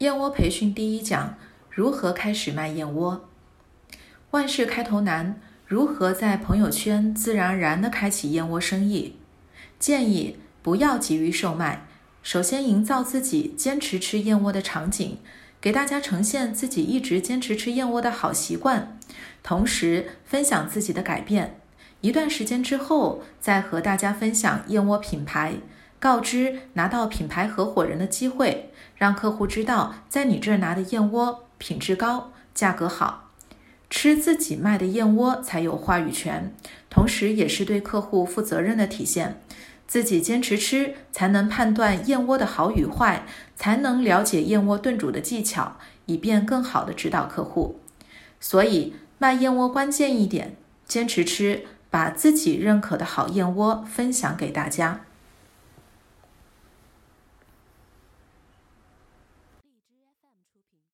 燕窝培训第一讲：如何开始卖燕窝？万事开头难，如何在朋友圈自然而然地开启燕窝生意？建议不要急于售卖，首先营造自己坚持吃燕窝的场景，给大家呈现自己一直坚持吃燕窝的好习惯，同时分享自己的改变。一段时间之后，再和大家分享燕窝品牌。告知拿到品牌合伙人的机会，让客户知道在你这儿拿的燕窝品质高、价格好，吃自己卖的燕窝才有话语权，同时也是对客户负责任的体现。自己坚持吃，才能判断燕窝的好与坏，才能了解燕窝炖煮的技巧，以便更好的指导客户。所以卖燕窝关键一点，坚持吃，把自己认可的好燕窝分享给大家。